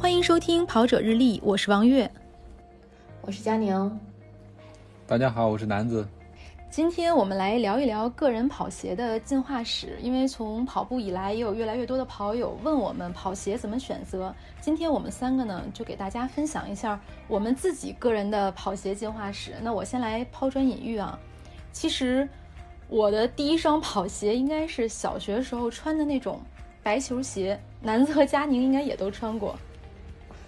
欢迎收听《跑者日历》，我是王悦，我是佳宁。大家好，我是南子。今天我们来聊一聊个人跑鞋的进化史，因为从跑步以来，也有越来越多的跑友问我们跑鞋怎么选择。今天我们三个呢，就给大家分享一下我们自己个人的跑鞋进化史。那我先来抛砖引玉啊，其实我的第一双跑鞋应该是小学时候穿的那种白球鞋，南子和佳宁应该也都穿过。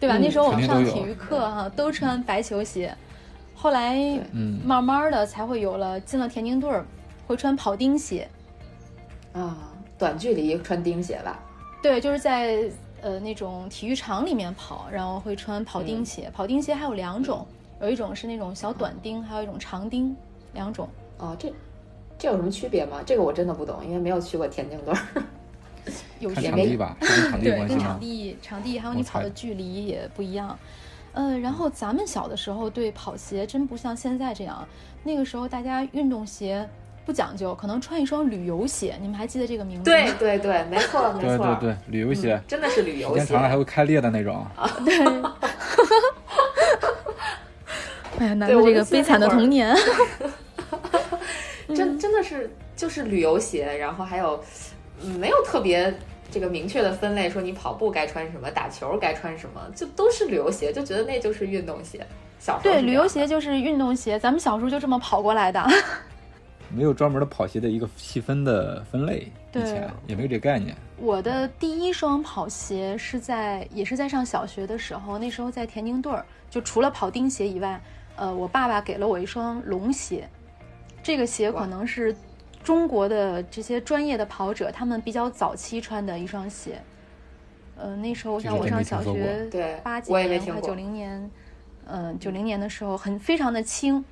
对吧？那时候我们上体育课哈，都穿白球鞋。后来，嗯，慢慢的才会有了进了田径队儿，会穿跑钉鞋。啊，短距离穿钉鞋吧？对，就是在呃那种体育场里面跑，然后会穿跑钉鞋。跑钉鞋还有两种，有一种是那种小短钉，还有一种长钉，两种。哦，这这有什么区别吗？这个我真的不懂，因为没有去过田径队儿。有场地吧，对，跟场地、场地还有你跑的距离也不一样。呃，然后咱们小的时候对跑鞋真不像现在这样，那个时候大家运动鞋不讲究，可能穿一双旅游鞋。你们还记得这个名字？对对对，没错没错，对对对，旅游鞋真的是旅游鞋，时间长了还会开裂的那种。对。哎呀，难过这个悲惨的童年。真真的是就是旅游鞋，然后还有。嗯，没有特别这个明确的分类，说你跑步该穿什么，打球该穿什么，就都是旅游鞋，就觉得那就是运动鞋。小时候对，旅游鞋就是运动鞋，咱们小时候就这么跑过来的。没有专门的跑鞋的一个细分的分类，以前也没有这概念。我的第一双跑鞋是在也是在上小学的时候，那时候在田径队儿，就除了跑钉鞋以外，呃，我爸爸给了我一双龙鞋，这个鞋可能是。中国的这些专业的跑者，他们比较早期穿的一双鞋，呃，那时候像我上小学，对，八几年快九零年，嗯，九零年的时候很非常的轻，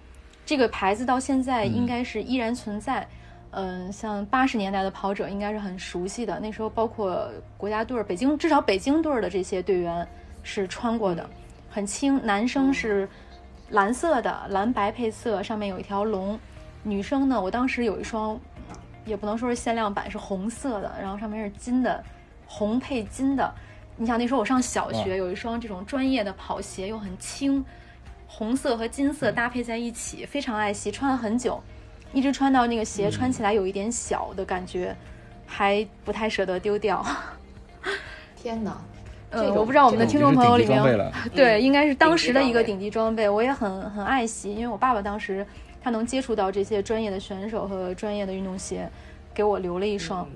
这个牌子到现在应该是依然存在，嗯，像八十年代的跑者应该是很熟悉的，那时候包括国家队儿，北京至少北京队儿的这些队员是穿过的，很轻，男生是蓝色的，蓝白配色，上面有一条龙。女生呢，我当时有一双，也不能说是限量版，是红色的，然后上面是金的，红配金的。你想那时候我上小学，有一双这种专业的跑鞋，又很轻，红色和金色搭配在一起，非常爱惜，穿了很久，一直穿到那个鞋穿起来有一点小的感觉，还不太舍得丢掉。天哪，呃，我不知道我们的听众朋友里面，对，应该是当时的一个顶级装备，我也很很爱惜，因为我爸爸当时。他能接触到这些专业的选手和专业的运动鞋，给我留了一双，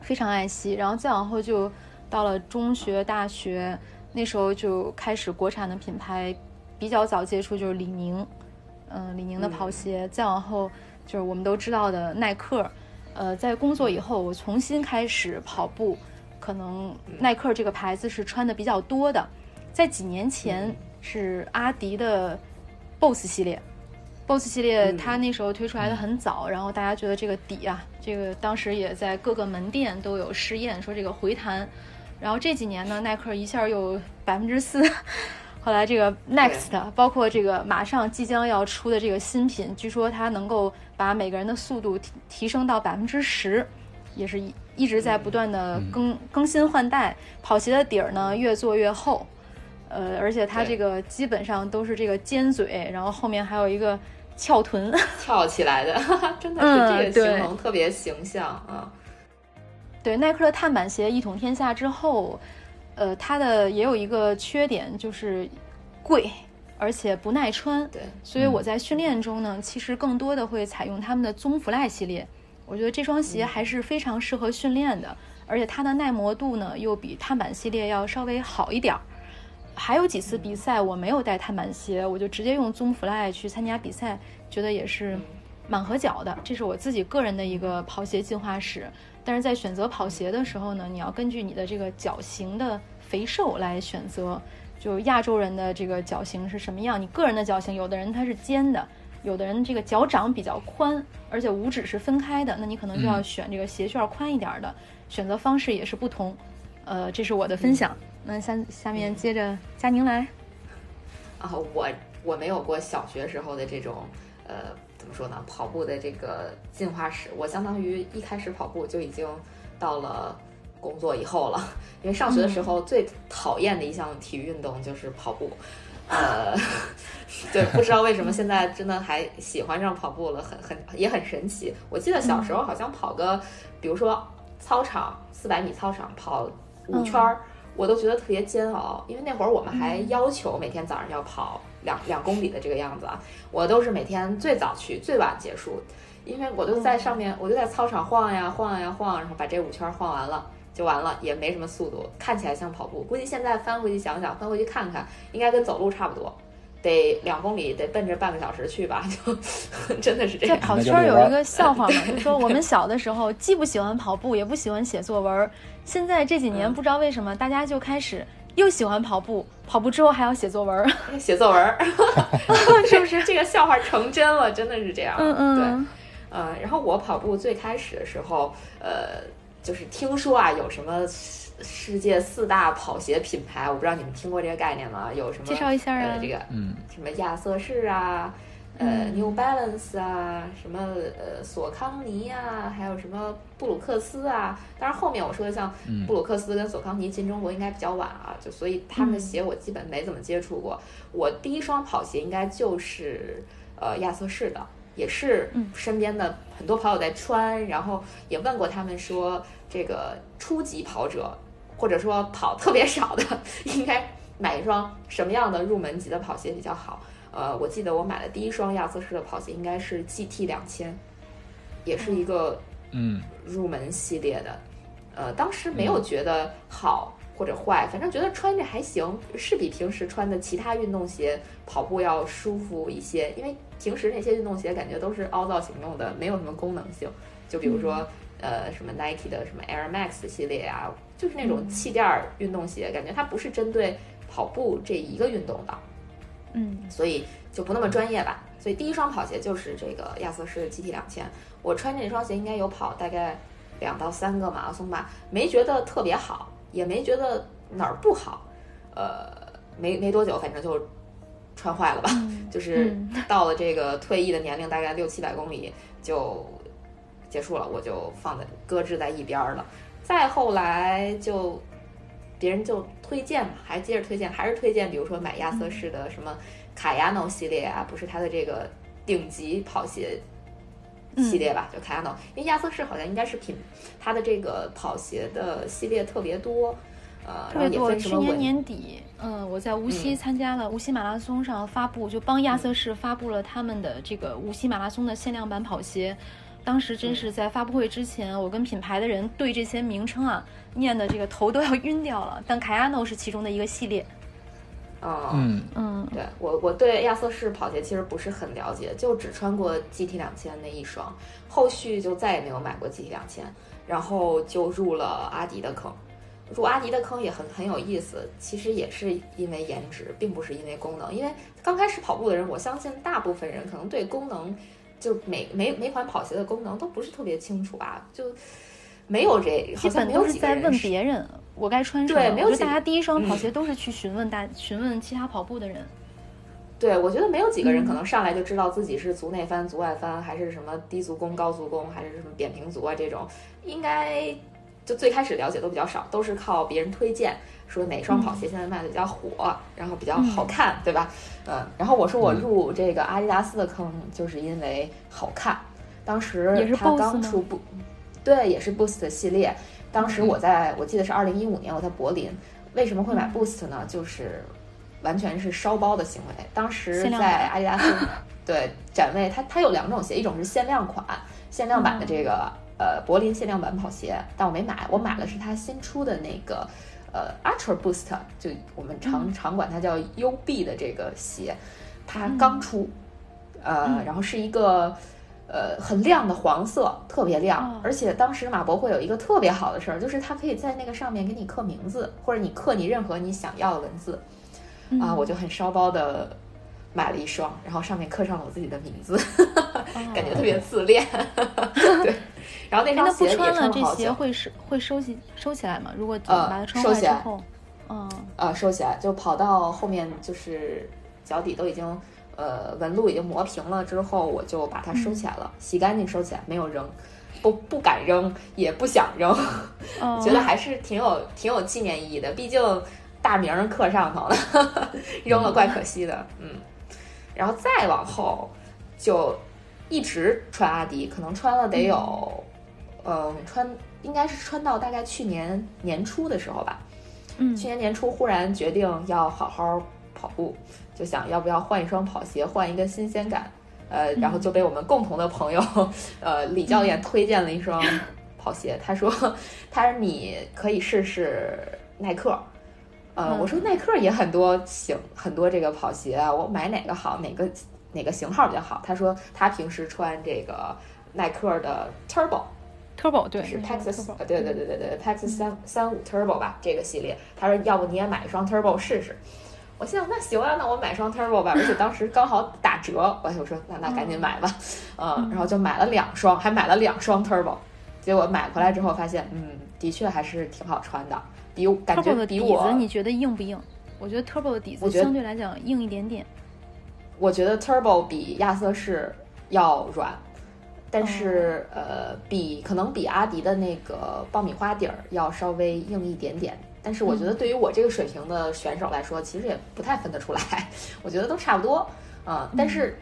非常爱惜。然后再往后就到了中学、大学，那时候就开始国产的品牌比较早接触，就是李宁，嗯，李宁的跑鞋。再往后就是我们都知道的耐克。呃，在工作以后，我重新开始跑步，可能耐克这个牌子是穿的比较多的。在几年前是阿迪的 BOSS 系列。BOSS 系列，它那时候推出来的很早，然后大家觉得这个底啊，这个当时也在各个门店都有试验，说这个回弹。然后这几年呢，耐克一下又百分之四，后来这个 Next，包括这个马上即将要出的这个新品，据说它能够把每个人的速度提提升到百分之十，也是一一直在不断的更更新换代。跑鞋的底儿呢，越做越厚，呃，而且它这个基本上都是这个尖嘴，然后后面还有一个。翘臀翘起来的，真的是这个形容特别形象啊！对，耐克的碳板鞋一统天下之后，呃，它的也有一个缺点就是贵，而且不耐穿。对，所以我在训练中呢，其实更多的会采用他们的棕弗赖系列。我觉得这双鞋还是非常适合训练的，而且它的耐磨度呢，又比碳板系列要稍微好一点儿。还有几次比赛我没有带碳板鞋，我就直接用 Zoom fly 去参加比赛，觉得也是蛮合脚的。这是我自己个人的一个跑鞋进化史。但是在选择跑鞋的时候呢，你要根据你的这个脚型的肥瘦来选择。就亚洲人的这个脚型是什么样？你个人的脚型，有的人他是尖的，有的人这个脚掌比较宽，而且五指是分开的，那你可能就要选这个鞋楦宽一点的。选择方式也是不同。呃，这是我的分享。那下下面接着佳宁来。啊，我我没有过小学时候的这种呃怎么说呢跑步的这个进化史，我相当于一开始跑步就已经到了工作以后了，因为上学的时候最讨厌的一项体育运动就是跑步，呃，对，不知道为什么现在真的还喜欢上跑步了，很很也很神奇。我记得小时候好像跑个，比如说操场四百米操场跑五圈儿，我都觉得特别煎熬，因为那会儿我们还要求每天早上要跑两两公里的这个样子啊，我都是每天最早去，最晚结束。因为我就在上面，我就在操场晃呀晃呀晃，然后把这五圈晃完了就完了，也没什么速度，看起来像跑步。估计现在翻回去想想，翻回去看看，应该跟走路差不多，得两公里，得奔着半个小时去吧，就 真的是这样。在跑圈有一个笑话嘛，就说我们小的时候既不喜欢跑步，也不喜欢写作文，现在这几年不知道为什么大家就开始又喜欢跑步，跑步之后还要写作文，写作文，是不是？这个笑话成真了，真的是这样。嗯嗯，对。呃，然后我跑步最开始的时候，呃，就是听说啊，有什么世界四大跑鞋品牌，我不知道你们听过这个概念吗？有什么介绍一下啊？这个，嗯，什么亚瑟士啊，呃，New Balance 啊，什么呃索康尼啊，还有什么布鲁克斯啊。当然后面我说的像布鲁克斯跟索康尼进中国应该比较晚啊，就所以他们的鞋我基本没怎么接触过。我第一双跑鞋应该就是呃亚瑟士的。也是身边的很多跑友在穿，然后也问过他们说，这个初级跑者或者说跑特别少的，应该买一双什么样的入门级的跑鞋比较好？呃，我记得我买的第一双亚瑟士的跑鞋应该是 GT 两千，也是一个嗯。入门系列的，呃，当时没有觉得好或者坏，反正觉得穿着还行，是比平时穿的其他运动鞋跑步要舒服一些，因为。平时那些运动鞋感觉都是凹造型用的，没有什么功能性。就比如说，呃，什么 Nike 的什么 Air Max 系列啊，就是那种气垫运动鞋，感觉它不是针对跑步这一个运动的。嗯，所以就不那么专业吧。所以第一双跑鞋就是这个亚瑟士 GT 两千。我穿这双鞋应该有跑大概两到三个马拉松吧，没觉得特别好，也没觉得哪儿不好。呃，没没多久，反正就。穿坏了吧，就是到了这个退役的年龄，大概六七百公里就结束了，我就放在搁置在一边了。再后来就别人就推荐嘛，还接着推荐，还是推荐，比如说买亚瑟士的什么卡亚诺系列啊，不是它的这个顶级跑鞋系列吧？就卡亚诺，因为亚瑟士好像应该是品它的这个跑鞋的系列特别多。呃特别多。去年年底，嗯，我在无锡参加了无锡马拉松上发布，就帮亚瑟士发布了他们的这个无锡马拉松的限量版跑鞋。当时真是在发布会之前，我跟品牌的人对这些名称啊念的这个头都要晕掉了。但 Kano 是其中的一个系列。哦，嗯嗯，对我我对亚瑟士跑鞋其实不是很了解，就只穿过 GT 两千那一双，后续就再也没有买过 GT 两千，然后就入了阿迪的坑。入阿迪的坑也很很有意思，其实也是因为颜值，并不是因为功能。因为刚开始跑步的人，我相信大部分人可能对功能，就每每每款跑鞋的功能都不是特别清楚吧，就没有这，基本都是在问别人我该穿什么。对，没有大家第一双跑鞋都是去询问大询问其他跑步的人。对，我觉得没有几个人可能上来就知道自己是足内翻、足外翻，还是什么低足弓、高足弓，还是什么扁平足啊这种，应该。就最开始了解都比较少，都是靠别人推荐，说哪双跑鞋现在卖的比较火，然后比较好看，对吧？嗯，然后我说我入这个阿迪达斯的坑，就是因为好看。当时它刚出不，对，也是 Boost 系列。当时我在我记得是二零一五年，我在柏林。为什么会买 Boost 呢？就是完全是烧包的行为。当时在阿迪达斯 对展位，它它有两种鞋，一种是限量款、限量版的这个。呃，柏林限量版跑鞋，但我没买，我买的是它新出的那个，呃，Ultra Boost，就我们常常管它叫 UB 的这个鞋，它刚出，呃，然后是一个呃很亮的黄色，特别亮，而且当时马博会有一个特别好的事儿，就是它可以在那个上面给你刻名字，或者你刻你任何你想要的文字，啊，我就很烧包的。买了一双，然后上面刻上了我自己的名字，感觉特别自恋。对，然后那双鞋也穿了这鞋会收会收起收起来吗？如果把它穿坏之后，嗯，呃，收起来，就跑到后面就是脚底都已经呃纹路已经磨平了之后，我就把它收起来了，洗干净收起来，没有扔，不不敢扔，也不想扔，觉得还是挺有挺有纪念意义的。毕竟大名刻上头了，扔了怪可惜的。嗯，然后再往后就一直穿阿迪，可能穿了得有，嗯，穿应该是穿到大概去年年初的时候吧。嗯，去年年初忽然决定要好好跑步，就想要不要换一双跑鞋，换一个新鲜感。呃，然后就被我们共同的朋友，呃，李教练推荐了一双跑鞋。他说，他说你可以试试耐克。呃，我说耐克也很多型，很多这个跑鞋啊，我买哪个好？哪个哪个型号比较好？他说他平时穿这个耐克的 Turbo，Turbo 对，是 Texas，对对对对对，Texas 三三五 Turbo 吧，这个系列。他说要不你也买一双 Turbo 试试。我心想那行啊，那我买双 Turbo 吧，而且当时刚好打折，我就说那那赶紧买吧，嗯，然后就买了两双，还买了两双 Turbo，结果买回来之后发现，嗯，的确还是挺好穿的，比感觉比我，你觉得硬不硬？我觉得 Turbo 的底子相对来讲硬一点点。我觉得 Turbo 比亚瑟士要软，但是呃，比可能比阿迪的那个爆米花底儿要稍微硬一点点。但是我觉得对于我这个水平的选手来说，其实也不太分得出来，我觉得都差不多，嗯。但是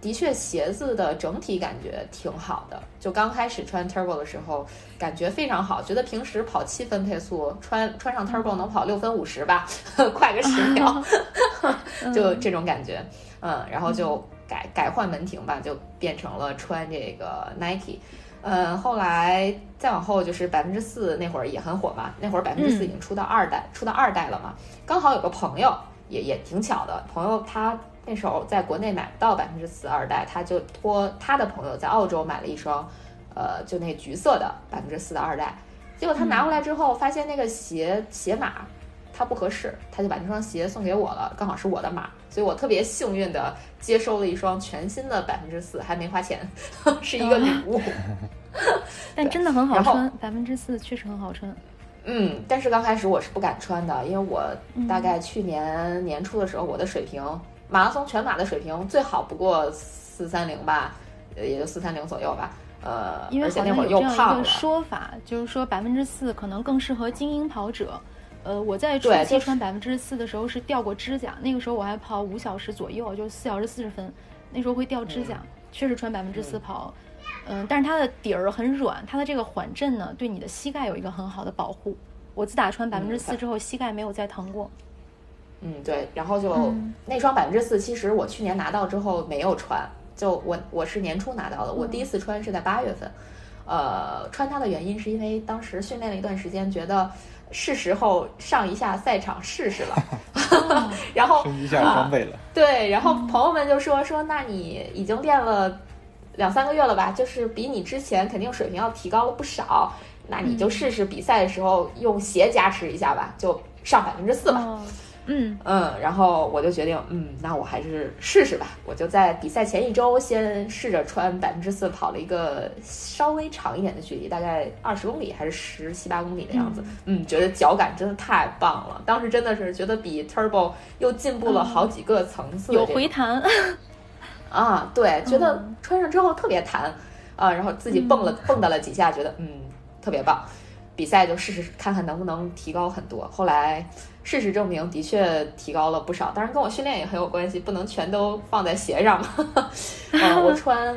的确鞋子的整体感觉挺好的，就刚开始穿 Turbo 的时候感觉非常好，觉得平时跑七分配速，穿穿上 Turbo 能跑六分五十吧，快个十秒 就这种感觉，嗯。然后就改改换门庭吧，就变成了穿这个 Nike。嗯，后来再往后就是百分之四那会儿也很火嘛，那会儿百分之四已经出到二代，出到二代了嘛。刚好有个朋友也也挺巧的，朋友他那时候在国内买不到百分之四二代，他就托他的朋友在澳洲买了一双，呃，就那橘色的百分之四的二代。结果他拿回来之后，发现那个鞋鞋码他不合适，他就把那双鞋送给我了，刚好是我的码。所以我特别幸运的接收了一双全新的百分之四，还没花钱，是一个礼物。但真的很好穿，百分之四确实很好穿。嗯，但是刚开始我是不敢穿的，因为我大概去年年初的时候，我的水平马拉松全马的水平最好不过四三零吧，也就四三零左右吧。呃，因为好像有这样一个说法，就是说百分之四可能更适合精英跑者。呃，我在初期穿百分之四的时候是掉过指甲，那个时候我还跑五小时左右，就四小时四十分，那时候会掉指甲，确实穿百分之四跑，嗯，但是它的底儿很软，它的这个缓震呢，对你的膝盖有一个很好的保护。我自打穿百分之四之后，膝盖没有再疼过。嗯，对，然后就那双百分之四，其实我去年拿到之后没有穿，就我我是年初拿到的，我第一次穿是在八月份，呃，穿它的原因是因为当时训练了一段时间，觉得。是时候上一下赛场试试了 然后升级一下装备了。对，然后朋友们就说说，那你已经练了两三个月了吧？就是比你之前肯定水平要提高了不少，那你就试试比赛的时候用鞋加持一下吧，就上百分之四吧。嗯嗯嗯，然后我就决定，嗯，那我还是试试吧。我就在比赛前一周先试着穿百分之四跑了一个稍微长一点的距离，大概二十公里还是十七八公里的样子。嗯，觉得脚感真的太棒了。当时真的是觉得比 Turbo 又进步了好几个层次，有回弹 啊，对，觉得穿上之后特别弹啊，然后自己蹦了蹦跶了几下，觉得嗯特别棒。比赛就试试看看能不能提高很多。后来。事实证明，的确提高了不少。当然，跟我训练也很有关系，不能全都放在鞋上嘛。嗯，我穿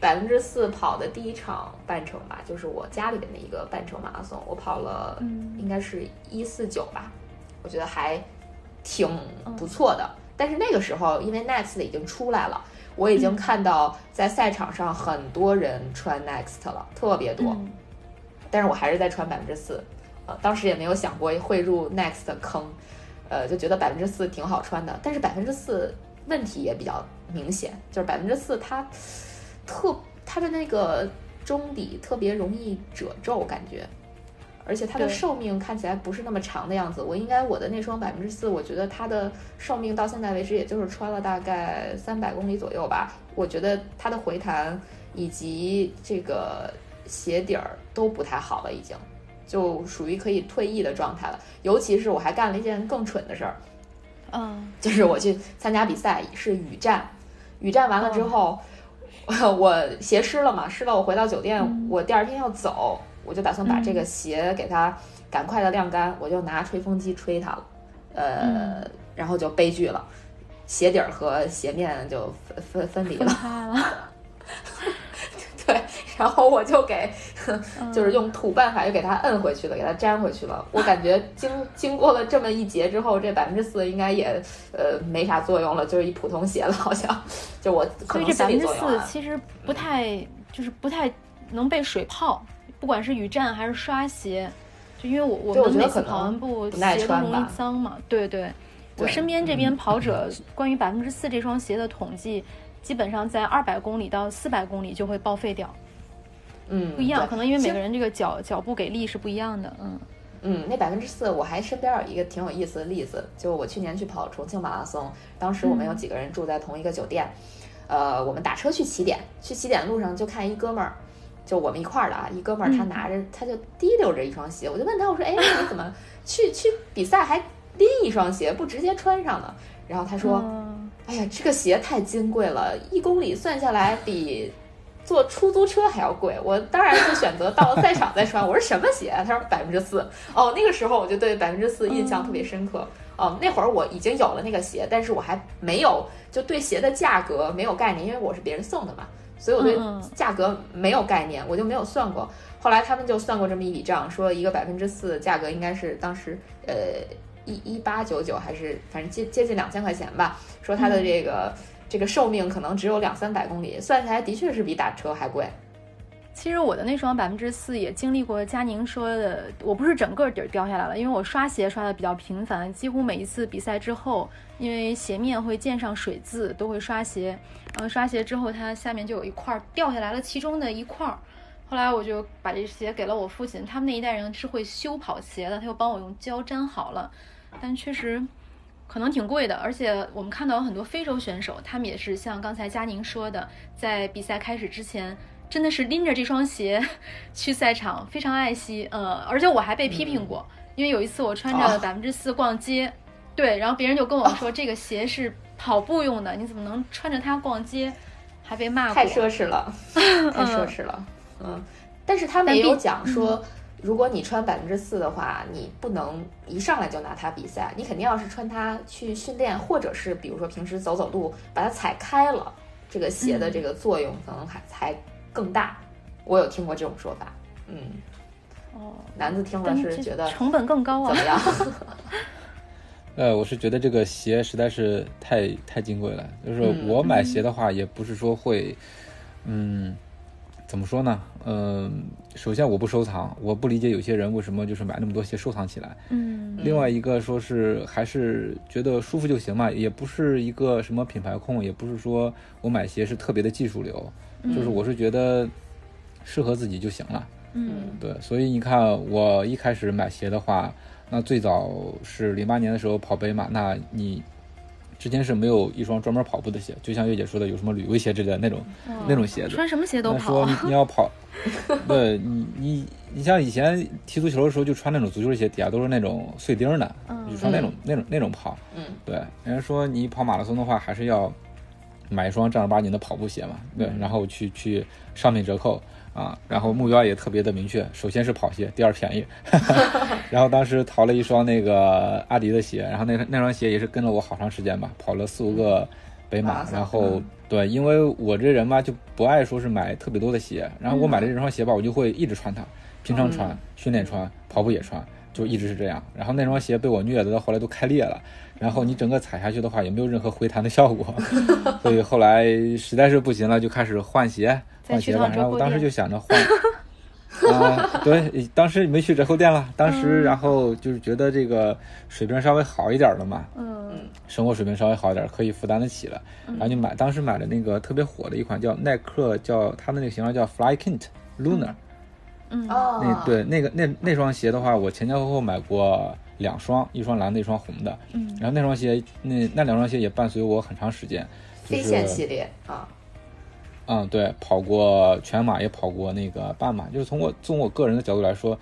百分之四跑的第一场半程吧，就是我家里边的一个半程马拉松，我跑了，应该是一四九吧，我觉得还挺不错的。但是那个时候，因为 Next 已经出来了，我已经看到在赛场上很多人穿 Next 了，特别多。但是我还是在穿百分之四。呃，当时也没有想过会入 Next 的坑，呃，就觉得百分之四挺好穿的。但是百分之四问题也比较明显，就是百分之四它特它的那个中底特别容易褶皱，感觉，而且它的寿命看起来不是那么长的样子。我应该我的那双百分之四，我觉得它的寿命到现在为止也就是穿了大概三百公里左右吧。我觉得它的回弹以及这个鞋底儿都不太好了，已经。就属于可以退役的状态了，尤其是我还干了一件更蠢的事儿，嗯，就是我去参加比赛是雨战，雨战完了之后，我鞋湿了嘛，湿了，我回到酒店，我第二天要走，我就打算把这个鞋给它赶快的晾干，我就拿吹风机吹它了，呃，然后就悲剧了，鞋底儿和鞋面就分分分离了。然后我就给，就是用土办法又给它摁回去了，给它粘回去了。我感觉经经过了这么一节之后，这百分之四应该也呃没啥作用了，就是一普通鞋了，好像。就我可能所以这百分之。四其实不太，就是不太能被水泡，不管是雨战还是刷鞋，就因为我我们每次跑完步鞋都容易脏嘛，对对。我身边这边跑者关于百分之四这双鞋的统计，基本上在二百公里到四百公里就会报废掉，嗯，不一样，可能因为每个人这个脚脚步给力是不一样的，嗯。嗯，那百分之四，我还身边有一个挺有意思的例子，就我去年去跑重庆马拉松，当时我们有几个人住在同一个酒店，呃，我们打车去起点，去起点路上就看一哥们儿，就我们一块儿的啊，一哥们儿他嗯。拿着他就提溜着一双鞋，我就问他，我说，哎，你怎么 去去比赛还拎一双鞋，不直接穿上呢？然后他说，嗯哎呀，这个鞋太金贵了，一公里算下来比坐出租车还要贵。我当然就选择到了赛场再穿。我说什么鞋啊？他说百分之四。哦，那个时候我就对百分之四印象特别深刻。哦，那会儿我已经有了那个鞋，但是我还没有就对鞋的价格没有概念，因为我是别人送的嘛，所以我对价格没有概念，我就没有算过。后来他们就算过这么一笔账，说一个百分之四的价格应该是当时呃一一八九九还是反正接接近两千块钱吧。说它的这个、这个寿命可能只有两三百公里，算起来的确是比打车还贵。其实我的那双百分之四也经历过佳宁说的，我不是整个底儿掉下来了，因为我刷鞋刷的比较频繁，几乎每一次比赛之后，因为鞋面会溅上水渍，都会刷鞋，然后刷鞋之后它下面就有一块掉下来了，其中的一块儿。后来我就把这鞋给了我父亲，他们那一代人是会修跑鞋的，他又帮我用胶粘好了，但确实可能挺贵的，而且我们看到有很多非洲选手，他们也是像刚才佳宁说的，在比赛开始之前，真的是拎着这双鞋去赛场，非常爱惜。呃，而且我还被批评过，因为有一次我穿着哦百分之四逛街，对，然后别人就跟我说、这个鞋是跑步用的，你怎么能穿着它逛街？还被骂过。太奢侈了，太奢侈了。嗯，但是他们也有讲说，如果你穿百分之四的话，你不能一上来就拿它比赛，你肯定要是穿它去训练，或者是比如说平时走走路，把它踩开了，这个鞋的这个作用可能还才更大。我有听过这种说法。嗯，哦，男子听了是觉得成本更高啊怎么。样？呃，我是觉得这个鞋实在是太太金贵了。就是嗯我买鞋的话，也不是说会，嗯，怎么说呢？嗯、首先我不收藏，我不理解有些人为什么就是买那么多鞋收藏起来。嗯另外一个说是还是觉得舒服就行嘛，也不是一个什么品牌控，也不是说我买鞋是特别的技术流，就是我是觉得适合自己就行了。嗯对，所以你看，我一开始买鞋的话，那最早是零八年的时候跑北马，那你之前是没有一双专门跑步的鞋，就像月姐说的，有什么旅游鞋之类的那种、那种鞋子。穿什么鞋都跑说。你 你要跑，对你你你像以前踢足球的时候，就穿那种足球鞋，底下都是那种碎钉的，嗯就穿那种、那种那种跑。嗯，对，人家说你跑马拉松的话，还是要买一双正儿八经的跑步鞋嘛，对，然后去去商品折扣啊，然后目标也特别的明确，首先是跑鞋，第二便宜，然后当时淘了一双那个阿迪的鞋，然后那那双鞋也是跟了我好长时间吧，跑了四五个北马，然后嗯。对，因为我这人吧就不爱说是买特别多的鞋，然后我买的这双鞋吧，我就会一直穿它，平常穿、训练穿、跑步也穿。就一直是这样，然后那双鞋被我虐的到后来都开裂了，然后你整个踩下去的话也没有任何回弹的效果，所以后来实在是不行了，就开始换鞋，换鞋吧。然后我当时就想着换，啊，对，当时没去折扣店了，当时然后就是觉得这个水平稍微好一点了嘛，嗯。生活水平稍微好一点，可以负担得起了，然后就买，当时买的那个特别火的一款叫耐克，叫它的那个型号叫 Fly Kint Lunar，嗯。哦，那对那个那那双鞋的话，我前前后后买过两双，一双蓝的，一双红的。嗯然后那双鞋，那那两双鞋也伴随我很长时间。就飞是线系列啊，嗯，对，跑过全马，也跑过那个半马。就是从我从我个人的角度来说，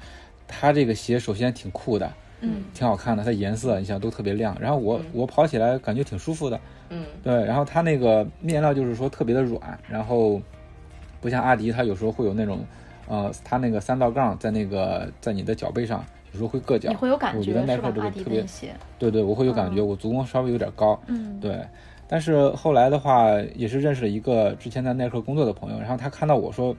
它这个鞋首先挺酷的，嗯挺好看的，它颜色你想都特别亮。然后我、我跑起来感觉挺舒服的，嗯对。然后它那个面料就是说特别的软，然后不像阿迪，它有时候会有那种呃，它那个三道杠在那个在你的脚背上，有时候会硌脚。你会有感我觉得耐克这个特别，对对，我会有感觉，我足弓稍微有点高。嗯，对，但是后来的话，也是认识了一个之前在耐克工作的朋友，然后他看到我说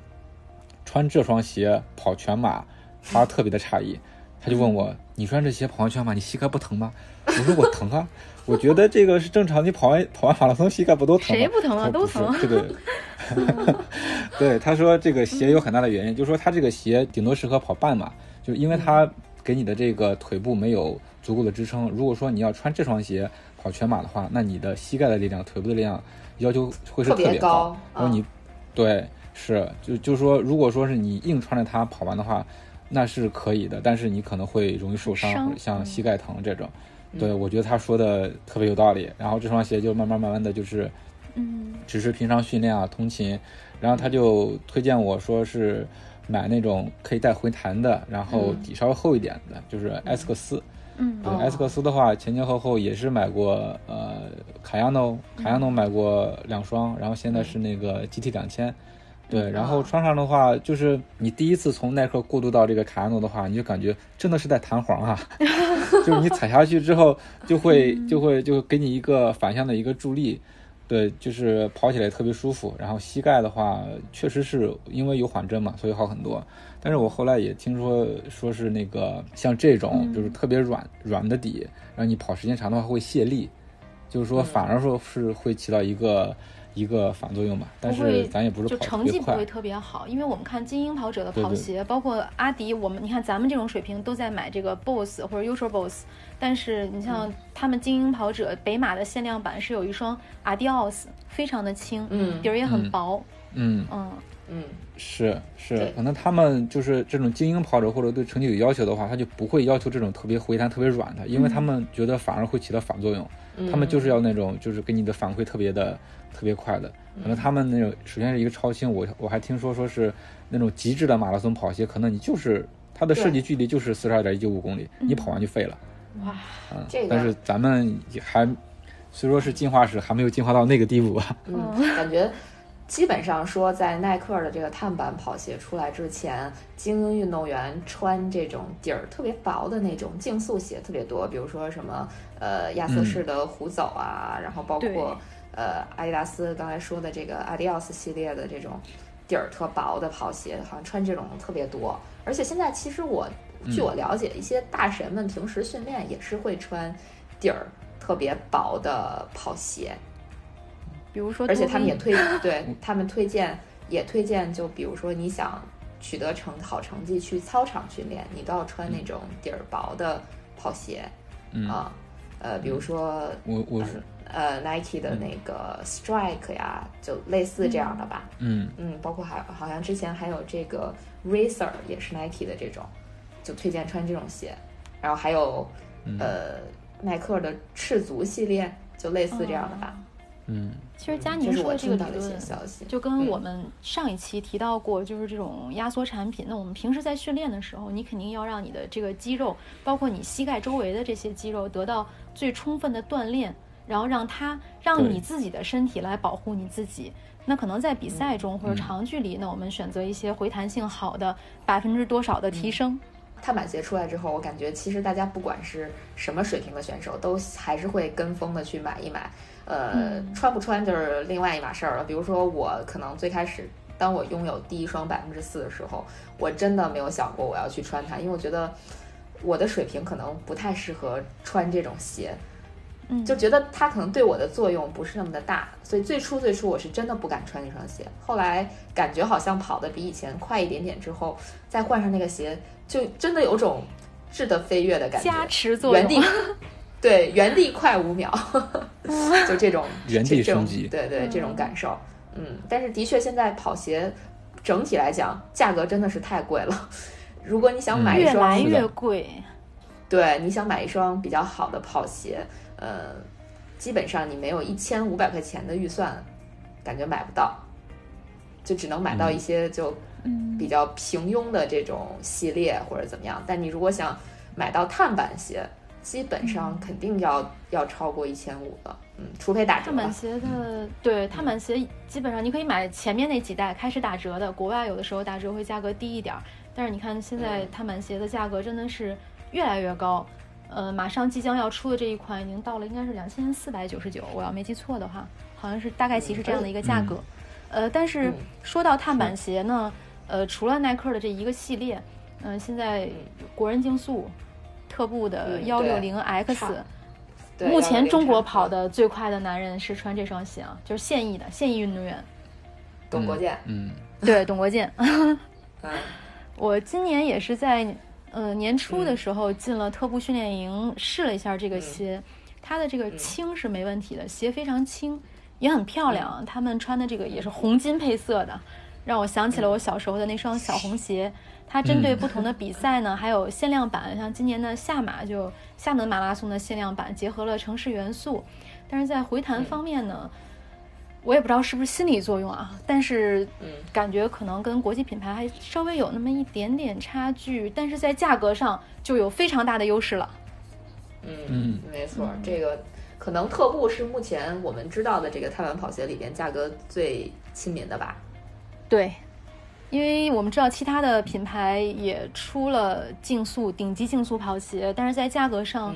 穿这双鞋跑全马，他特别的诧异，他就问我：“你穿这鞋跑完全马，你膝盖不疼吗？”我说：“我疼啊，我觉得这个是正常，你跑完跑完马拉松膝盖不都疼吗？”谁不疼啊都疼这个，对，他说这个鞋有很大的原因，就是说他这个鞋顶多适合跑半马，就是因为它给你的这个腿部没有足够的支撑。如果说你要穿这双鞋跑全马的话，那你的膝盖的力量、腿部的力量要求会是特别高然后你，对，是就就是说，如果说是你硬穿着它跑完的话，那是可以的，但是你可能会容易受伤，伤或者像嗯膝盖疼这种。对，我觉得他说的特别有道理。然后这双鞋就慢慢慢慢的就是。嗯只是平常训练啊、通勤，然后他就推荐我说是买那种可以带回弹的，然后底稍微厚一点的，就是埃斯克斯。嗯。埃斯克斯的话前前后后也是买过，呃，卡亚诺，卡亚诺买过两双，然后现在是那个 GT 两千。对，然后穿上的话，就是你第一次从耐克过渡到这个卡亚诺的话，你就感觉真的是在弹簧啊，就是你踩下去之后，就会就会就给你一个反向的一个助力，对，就是跑起来特别舒服。然后膝盖的话，确实是因为有缓震嘛，所以好很多。但是我后来也听说，说是那个像这种就是特别软软的底，然后你跑时间长的话会泄力，就是说反而说是会起到一个一个反作用吧。但是咱也不是就成绩不会，特别好，因为我们看精英跑者的对对。跑鞋，包括阿迪，我们你看咱们这种水平都在买这个 BOSS 或者 Ultra BOSS，但是你像嗯。他们精英跑者北马的限量版是有一双 Adios，，非常的轻，嗯。底儿也很嗯薄，嗯，嗯。嗯。是是，可能他们就是这种精英跑者或者对成绩有要求的话，他就不会要求这种特别回弹、特别软的，因为他们觉得反而会起到反作用。嗯，他们就是要那种就是给你的反馈特别的特别快的，可能他们那种首先是一个超轻，我我还听说说是那种极致的马拉松跑鞋，可能你就是它的设计距离就是四十二点一九五公里，你跑完就废了，哇，嗯这个，但是咱们也还虽说是进化史，还没有进化到那个地步吧，嗯，感觉基本上说，在耐克的这个碳板跑鞋出来之前，精英运动员穿这种底儿特别薄的那种竞速鞋特别多，比如说什么呃亚瑟士的虎走啊，然后包括呃阿迪达斯刚才说的这个阿迪奥斯系列的这种底儿特薄的跑鞋，好像穿这种特别多。而且现在其实我据我了解，一些大神们平时训练也是会穿底儿特别薄的跑鞋。比如说而且他们也推，对 他们推荐也推荐，就比如说你想取得成好成绩去操场训练，你都要穿那种底儿薄的跑鞋，嗯啊，呃，比如说我我是呃 Nike 的那个 Strike 呀，就类似这样的吧，嗯。嗯，包括还好像之前还有这个 Racer 也是 Nike 的这种，就推荐穿这种鞋，然后还有嗯。呃耐克的赤足系列，就类似这样的吧，嗯。其实佳宁说的这个到的一些理论，消息，就跟嗯我们上一期提到过，就是这种压缩产品。那我们平时在训练的时候，你肯定要让你的这个肌肉，包括你膝盖周围的这些肌肉，得到最充分的锻炼，然后让它让你自己的身体来保护你自己。那可能在比赛中或者嗯长距离呢，我们选择一些回弹性好的，百分之多少的提升。碳板鞋出来之后，我感觉其实大家不管是什么水平的选手，都还是会跟风的去买一买。呃，嗯穿不穿就是另外一码事儿了。比如说我可能最开始，当我拥有第一双百分之四的时候，我真的没有想过我要去穿它，因为我觉得我的水平可能不太适合穿这种鞋。嗯，就觉得它可能对我的作用不是那么的大，所以最初最初我是真的不敢穿那双鞋。后来感觉好像跑得比以前快一点点之后，再换上那个鞋，就真的有种质的飞跃的感觉，加持作用原地 对原地快五秒，就这种原地升级对对这种嗯感受。嗯，但是的确现在跑鞋整体来讲价格真的是太贵了。如果你想买一越双，来越贵。对，你想买一双比较好的跑鞋，呃，基本上你没有一千五百块钱的预算，感觉买不到，就只能买到一些就嗯比较平庸的这种系列或者怎么样。但你如果想买到碳板鞋，基本上肯定要要超过一千五的，嗯，除非打折碳板鞋的，对碳板鞋基本上你可以买前面那几代开始打折的，国外有的时候打折会价格低一点儿，但是你看现在碳板鞋的价格真的是越来越高，呃，马上即将要出的这一款已经到了应该是两千四百九十九，我要没记错的话，好像是大概其是这样的一个价格，呃，但是说到碳板鞋呢，呃，除了耐克的这一个系列，嗯，现在国人竞速。特步的幺六零 X，目前中国跑的最快的男人是穿这双鞋啊，就是现役的现役运动员，董国建。嗯，对，董国建。我今年也是在呃年初的时候进了特步训练营试了一下这个鞋，它的这个轻是没问题的，鞋非常轻，也很漂亮。他们穿的这个也是红金配色的，让我想起了我小时候的那双小红鞋。它针对不同的比赛呢，还有限量版，像今年的夏马就厦门马拉松的限量版，结合了城市元素。但是在回弹方面呢，我也不知道是不是心理作用啊，但是感觉可能跟国际品牌还稍微有那么一点点差距，但是在价格上就有非常大的优势了。嗯，没错，这个可能特步是目前我们知道的这个碳板跑鞋里边价格最亲民的吧？对。因为我们知道其他的品牌也出了竞速顶级竞速跑鞋，但是在价格上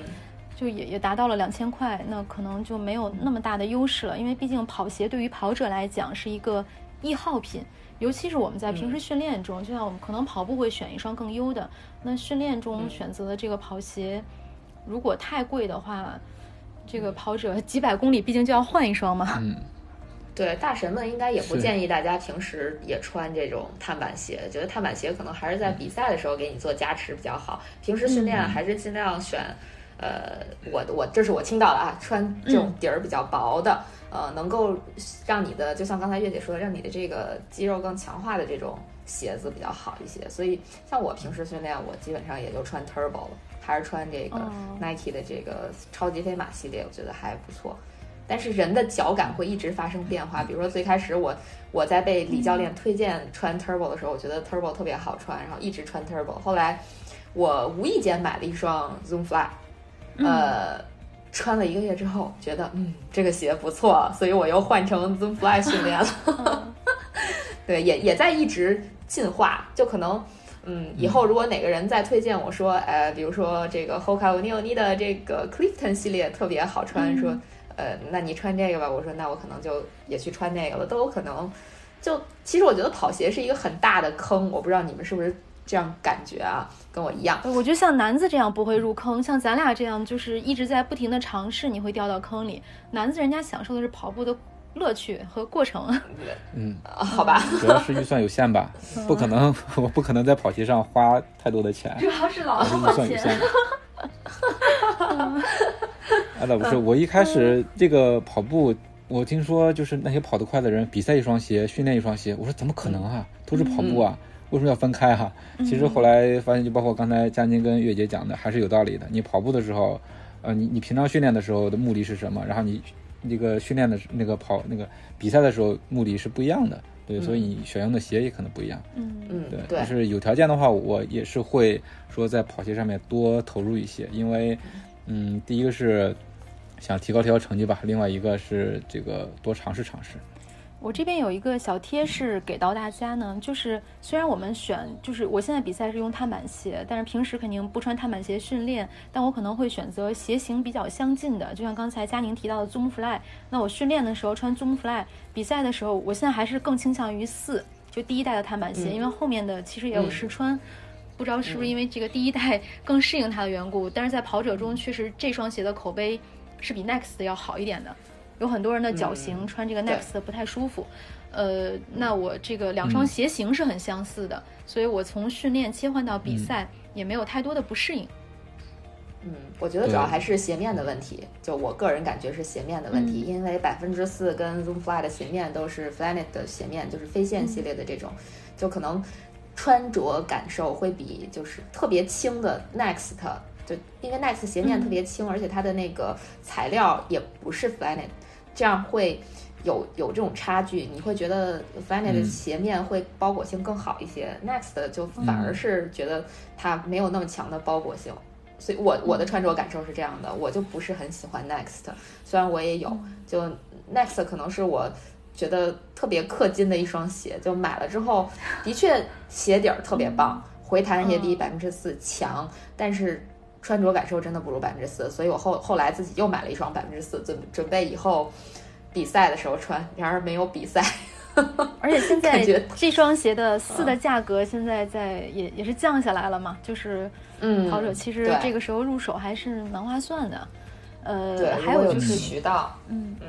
就也也达到了两千块，那可能就没有那么大的优势了。因为毕竟跑鞋对于跑者来讲是一个易耗品，尤其是我们在平时训练中，就像我们可能跑步会选一双更优的，那训练中选择的这个跑鞋，如果太贵的话，这个跑者几百公里毕竟就要换一双嘛。嗯。对大神们应该也不建议大家平时也穿这种碳板鞋，觉得碳板鞋可能还是在比赛的时候给你做加持比较好。平时训练还是尽量选，呃，我我这是我听到的啊，穿这种底儿比较薄的，呃，能够让你的就像刚才月姐说的，让你的这个肌肉更强化的这种鞋子比较好一些。所以像我平时训练，我基本上也就穿 Turbo 了，还是穿这个 Nike 的这个超级飞马系列，我觉得还不错。但是人的脚感会一直发生变化，比如说最开始我我在被李教练推荐穿 Turbo 的时候，我觉得 Turbo 特别好穿，然后一直穿 Turbo。后来我无意间买了一双 Zoom Fly，呃，穿了一个月之后，觉得嗯这个鞋不错，所以我又换成 Zoom Fly 训练了。对，也也在一直进化，就可能嗯以后如果哪个人再推荐我说，呃，比如说这个 Hoka o n e 的这个 Clifton 系列特别好穿，说。呃，那你穿这个吧。我说，那我可能就也去穿那个了，都有可能。就其实我觉得跑鞋是一个很大的坑，我不知道你们是不是这样感觉啊？跟我一样。我觉得像男子这样不会入坑，像咱俩这样就是一直在不停的尝试，你会掉到坑里。男子人家享受的是跑步的乐趣和过程。嗯，好吧。主要是预算有限吧，不可能，我不可能在跑鞋上花太多的钱。主要是老预算有限。啊，倒不是，我一开始这个跑步，我听说就是那些跑得快的人，比赛一双鞋，训练一双鞋。我说怎么可能啊？都是跑步啊，为什么要分开哈？其实后来发现，就包括刚才佳宁跟月姐讲的，还是有道理的。你跑步的时候，呃，你你平常训练的时候的目的是什么？然后你那个训练的那个跑那个比赛的时候目的是不一样的，对，所以你选用的鞋也可能不一样。嗯嗯，对。就是有条件的话，我也是会说在跑鞋上面多投入一些，因为，嗯，第一个是。想提高提高成绩吧，另外一个是这个多尝试尝试。我这边有一个小贴士给到大家呢，就是虽然我们选，就是我现在比赛是用碳板鞋，但是平时肯定不穿碳板鞋训练，但我可能会选择鞋型比较相近的，就像刚才佳宁提到的 Zoom Fly。那我训练的时候穿 Zoom Fly，比赛的时候，我现在还是更倾向于四，就第一代的碳板鞋，因为后面的其实也有试穿，不知道是不是因为这个第一代 更适应它的缘故，但是在跑者中确实这双鞋的口碑。是比 Next 要好一点的，有很多人的脚型穿这个 Next 不太舒服，呃，那我这个两双鞋型是很相似的，所以我从训练切换到比赛也没有太多的不适应。嗯，我觉得主要还是鞋面的问题，就我个人感觉是鞋面的问题，因为百分之四跟 Zoom Fly 的鞋面都是 Flyknit 的鞋面，就是飞线系列的这种，就可能穿着感受会比就是特别轻的 Next。就因为 Next 鞋面特别轻，而且它的那个材料也不是 Flyknit，这样会有有这种差距。你会觉得 Flyknit 的鞋面会包裹性更好一些，Next 就反而是觉得它没有那么强的包裹性。所以我我的穿着感受是这样的，我就不是很喜欢 Next，虽然我也有，就 Next 可能是我觉得特别氪金的一双鞋，就买了之后，的确鞋底儿特别棒，回弹也比百分之四强，但是穿着感受真的不如百分之四，所以我后后来自己又买了一双百分之四，准准备以后比赛的时候穿，然而没有比赛。而且现在这双鞋的四的价格现在在也也是降下来了嘛，就是嗯，跑者其实对这个时候入手还是蛮划算的。呃对，，还有就是渠道，嗯嗯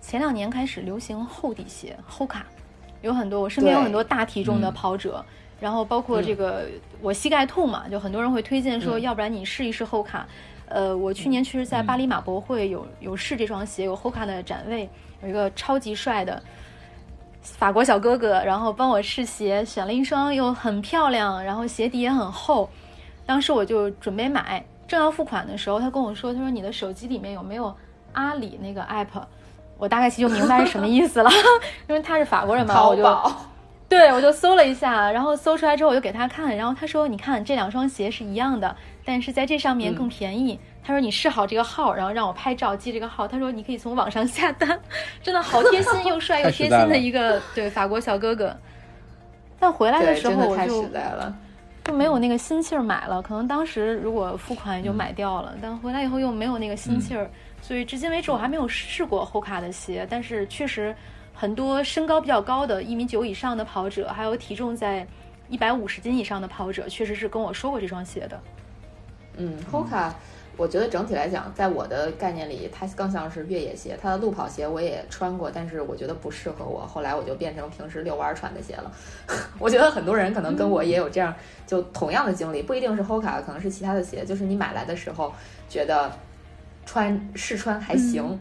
前两年开始流行厚底鞋，Hoka，有很多我身边有很多大体重的嗯跑者，然后包括这个、我膝盖痛嘛，就很多人会推荐说，嗯要不然你试一试 Hoka。呃，我去年确实在巴黎马博会有有试这双鞋，有 Hoka 的展位，有一个超级帅的法国小哥哥，然后帮我试鞋，选了一双又很漂亮，然后鞋底也很厚。当时我就准备买，正要付款的时候，他跟我说：“他说你的手机里面有没有阿里那个 app？” 我大概其实就明白是什么意思了，因为他是法国人嘛，我就对我就搜了一下，然后搜出来之后我就给他看，然后他说：“你看这两双鞋是一样的，但是在这上面更便宜。他说：“你试好这个号，然后让我拍照记这个号。”他说：“你可以从网上下单。”真的好贴心又帅又贴心的一个 对法国小哥哥。但回来的，时候我就。就没有那个心气儿买了，可能当时如果付款也就买掉了，但回来以后又没有那个心气儿，所以至今为止我还没有试过后卡的鞋，但是确实很多身高比较高的，一米九以上的跑者，还有体重在一百五十斤以上的跑者，确实是跟我说过这双鞋的。嗯，Hoka，我觉得整体来讲，在我的概念里，它更像是越野鞋。它的路跑鞋我也穿过，但是我觉得不适合我。后来我就变成平时遛弯儿穿的鞋了。我觉得很多人可能跟我也有这样就同样的经历，不一定是 Hoka，可能是其他的鞋。就是你买来的时候觉得穿试穿还行，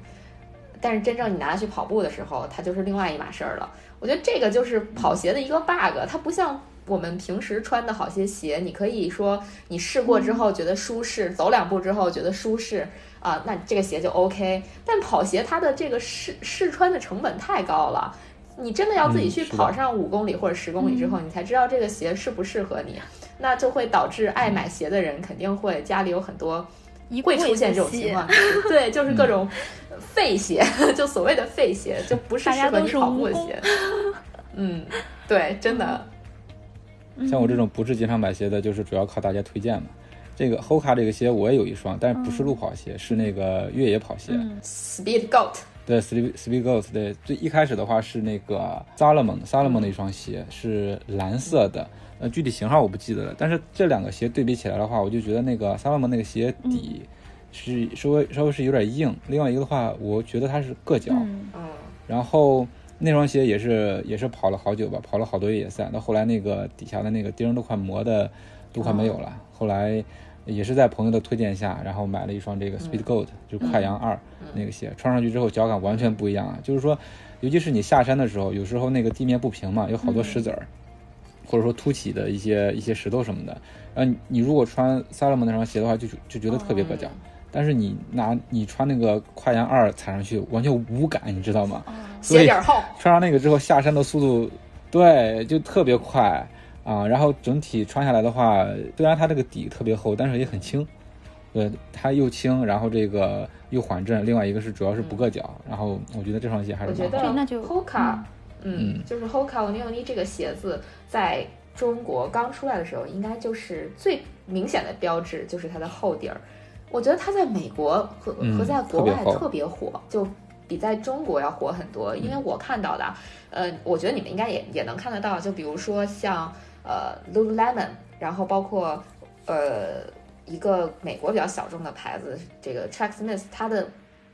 但是真正你拿去跑步的时候，它就是另外一码事儿了。我觉得这个就是跑鞋的一个 bug，它不像我们平时穿的好些鞋，你可以说你试过之后觉得舒适，走两步之后觉得舒适啊，那这个鞋就 OK。但跑鞋它的这个试试穿的成本太高了，你真的要自己去跑上五公里或者十公里之后，你才知道这个鞋适不适合你，那就会导致爱买鞋的人肯定会家里有很多。一会出现这种情况，对，就是各种废鞋，就所谓的废鞋，就不是大适合你家都是跑步的鞋。嗯，对，真的，像我这种不是经常买鞋的，就是主要靠大家推荐嘛。这个 Hoka 这个鞋我也有一双，但是不是路跑鞋，是那个越野跑鞋。嗯 Speed Goat，对，Speed Speed Ghost，对，最一开始的话是那个 Salomon Salomon 的一双鞋，是蓝色的，呃，具体型号我不记得了。但是这两个鞋对比起来的话，我就觉得那个 Salomon 那个鞋底是稍微稍微是有点硬，另外一个的话，我觉得它是硌脚。嗯嗯，然后那双鞋也是也是跑了好久吧，跑了好多越野赛，到后来那个底下的那个钉都快磨的都快没有了。后来也是在朋友的推荐下，然后买了一双这个 Speed Goat，、就是快羊二那个鞋，穿上去之后脚感完全不一样啊。就是说，尤其是你下山的时候，有时候那个地面不平嘛，有好多石子儿。或者说凸起的一些一些石头什么的，然后你你如果穿 Salomon 那双鞋的话，就就觉得特别硌脚。但是你拿你穿那个快羊二踩上去，完全无感，你知道吗？所以鞋底厚，穿上那个之后，下山的速度，对，就特别快啊。然后整体穿下来的话，虽然它这个底特别厚，但是也很轻。对，它又轻，然后这个又缓震，另外一个是主要是不硌脚。然后我觉得这双鞋还是我觉得那就 Hoka，嗯嗯，就是 Hoka 欧尼欧尼这个鞋子在中国刚出来的时候，应该就是最明显的标志，就是它的厚底儿。我觉得它在美国和嗯和在国外特别厚特别火，就比在中国要火很多。因为我看到的，呃，我觉得你们应该也也能看得到，就比如说像呃 Lululemon，然后包括呃一个美国比较小众的牌子，这个 Tracksmith，它的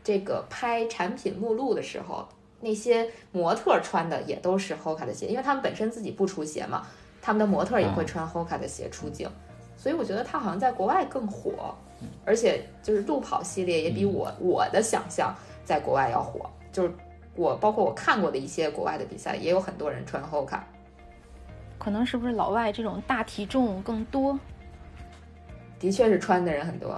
这个拍产品目录的时候，那些模特穿的也都是 Hoka 的鞋，因为他们本身自己不出鞋嘛，他们的模特也会穿 Hoka 的鞋出镜，所以我觉得它好像在国外更火，而且就是路跑系列也比我、我的想象在国外要火，就是我包括我看过的一些国外的比赛，也有很多人穿 Hoka。可能是不是老外这种大体重更多？的确是穿的人很多，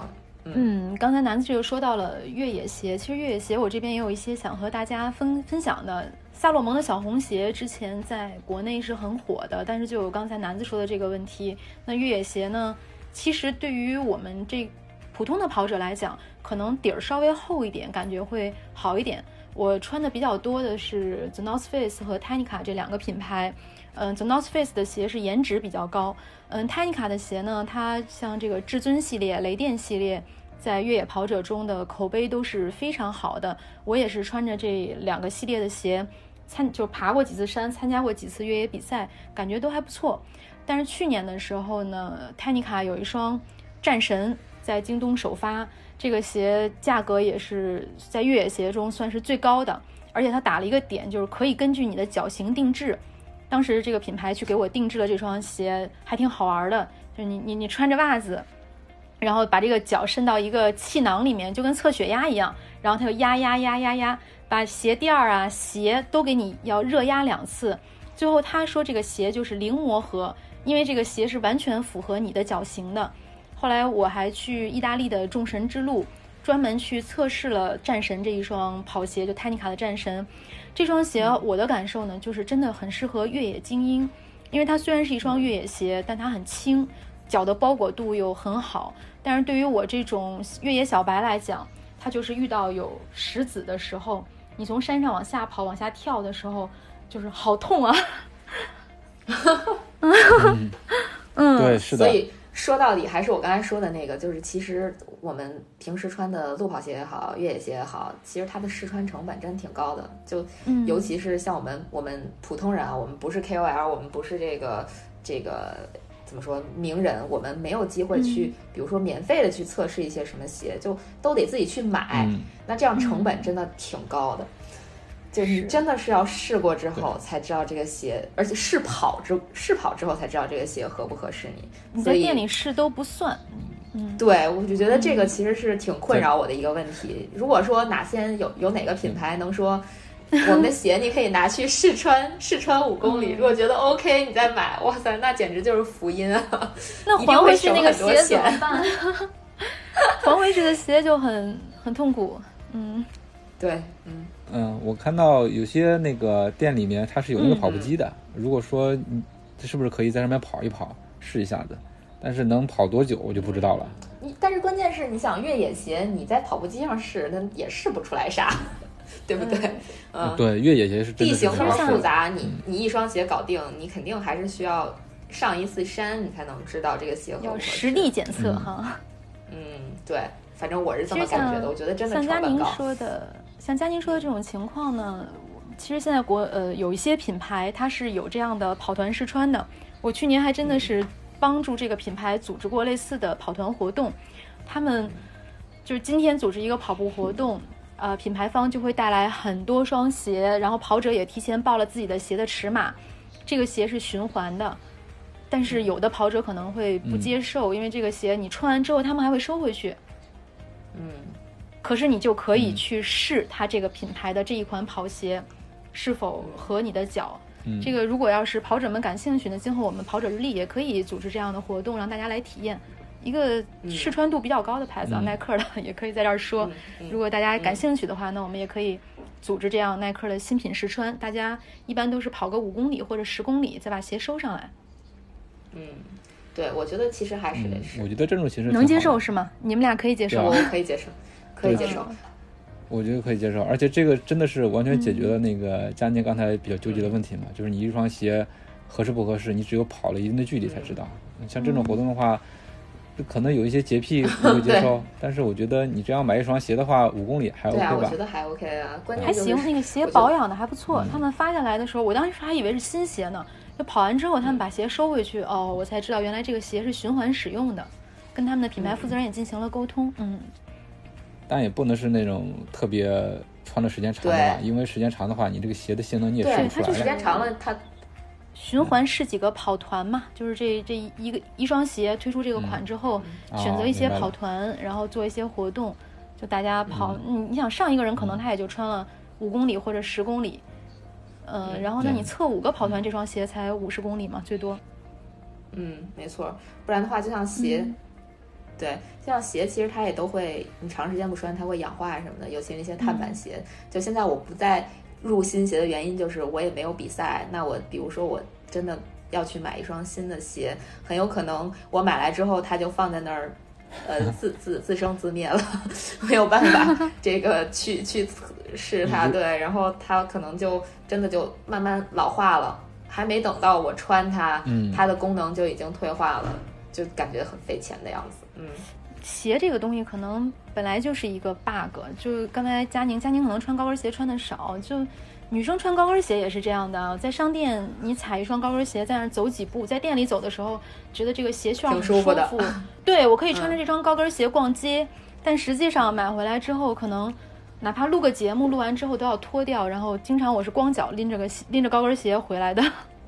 嗯，刚才南子就说到了越野鞋，其实越野鞋我这边也有一些想和大家分分享的。萨洛蒙的小红鞋之前在国内是很火的，但是就有刚才南子说的这个问题，那越野鞋呢，其实对于我们这普通的跑者来讲，可能底儿稍微厚一点，感觉会好一点。我穿的比较多的是 The North Face 和 Tecnica 这两个品牌。嗯，The North Face 的鞋是颜值比较高。嗯，Tecnica 的鞋呢，它像这个至尊系列、雷电系列，在越野跑者中的口碑都是非常好的。我也是穿着这两个系列的鞋参就爬过几次山，参加过几次越野比赛，感觉都还不错。但是去年的时候呢，Tecnica 有一双战神在京东首发，这个鞋价格也是在越野鞋中算是最高的，而且它打了一个点，就是可以根据你的脚型定制。当时这个品牌去给我定制了这双鞋，还挺好玩的。就是你你你穿着袜子，然后把这个脚伸到一个气囊里面，就跟测血压一样，然后它就压压压压压，把鞋垫儿啊鞋都给你要热压两次。最后他说这个鞋就是零磨合，因为这个鞋是完全符合你的脚型的。后来我还去意大利的众神之路，专门去测试了战神这一双跑鞋，就泰尼卡的战神。这双鞋我的感受呢，就是真的很适合越野精英，因为它虽然是一双越野鞋，但它很轻，脚的包裹度又很好。但是对于我这种越野小白来讲，它就是遇到有石子的时候，你从山上往下跑、往下跳的时候，就是好痛啊！嗯，对，是的。所以说到底还是我刚才说的那个，就是其实我们平时穿的路跑鞋也好，越野鞋也好，其实它的试穿成本真挺高的。就尤其是像我们我们普通人啊，我们不是 KOL，我们不是这个这个怎么说名人，我们没有机会去，比如说免费的去测试一些什么鞋，就都得自己去买。那这样成本真的挺高的。就是你真的是要试过之后才知道这个鞋，而且试跑之试跑之后才知道这个鞋合不合适你。你在店里试都不算。嗯，对，我就觉得这个其实是挺困扰我的一个问题。如果说哪天有有哪个品牌能说 我们的鞋你可以拿去试穿试穿五公里，如果觉得 OK 你再买，哇塞，那简直就是福音啊！那还回去那个鞋怎么办？还回去的鞋就很很痛苦。嗯，对，嗯。嗯，我看到有些那个店里面它是有那个跑步机的，如果说你这是不是可以在上面跑一跑试一下子？但是能跑多久我就不知道了。你但是关键是你想越野鞋你在跑步机上试，那也试不出来啥，对不对？嗯，对，越野鞋是地形那么复杂，你你一双鞋搞定，你肯定还是需要上一次山，你才能知道这个鞋合有实地检测哈。嗯，对，反正我是这么感觉的，我觉得真的成本高。像佳宁说的。像佳宁说的这种情况呢，其实现在国呃有一些品牌它是有这样的跑团试穿的。我去年还真的是帮助这个品牌组织过类似的跑团活动。他们就是今天组织一个跑步活动，呃，品牌方就会带来很多双鞋，然后跑者也提前报了自己的鞋的尺码。这个鞋是循环的，但是有的跑者可能会不接受，因为这个鞋你穿完之后他们还会收回去。嗯。可是你就可以去试它这个品牌的这一款跑鞋，是否合你的脚。这个如果要是跑者们感兴趣呢，今后我们跑者日历也可以组织这样的活动，让大家来体验一个试穿度比较高的牌子啊，耐克的也可以在这儿说。如果大家感兴趣的话，那我们也可以组织这样耐克的新品试穿。大家一般都是跑个五公里或者十公里，再把鞋收上来。嗯，对，我觉得其实还是得我觉得这种形式能接受是吗？你们俩可以接受，我可以接受。可以接受，我觉得可以接受，而且这个真的是完全解决了那个佳宁刚才比较纠结的问题嘛，就是你一双鞋合适不合适，你只有跑了一定的距离才知道。像这种活动的话，可能有一些洁癖 不会接受，但是我觉得你这样买一双鞋的话，五公里还 OK 吧？我觉得还 OK 啊，还行，那个鞋保养的还不错。他们发下来的时候，我当时还以为是新鞋呢，就跑完之后他们把鞋收回去，哦，我才知道原来这个鞋是循环使用的，跟他们的品牌负责人也进行了沟通，嗯。但也不能是那种特别穿的时间长的吧，因为时间长的话，你这个鞋的性能你也试不出来。对，它就时间长了，它循环试几个跑团嘛，就是这这一个一双鞋推出这个款之后，选择一些跑团，然后做一些活动，就大家跑。你你想上一个人可能他也就穿了五公里或者十公里，嗯，然后那你测五个跑团，这双鞋才五十公里嘛，最多。嗯，没错，不然的话就像鞋。对，像鞋，其实它也都会，你长时间不穿，它会氧化什么的。尤其那些碳板鞋，就现在我不再入新鞋的原因，就是我也没有比赛。那我比如说我真的要去买一双新的鞋，很有可能我买来之后它就放在那儿，呃，自自自生自灭了，没有办法 这个去去试它，对，然后它可能就真的就慢慢老化了，还没等到我穿它，嗯它的功能就已经退化了，就感觉很费钱的样子，嗯。鞋这个东西可能本来就是一个 bug，就刚才佳宁，佳宁可能穿高跟鞋穿的少，就女生穿高跟鞋也是这样的，在商店你踩一双高跟鞋在那儿走几步，在店里走的时候觉得这个鞋楦很舒服的 对我可以穿着这双高跟鞋逛街，但实际上买回来之后可能。哪怕录个节目，录完之后都要脱掉，然后经常我是光脚拎着个拎着高跟鞋回来的。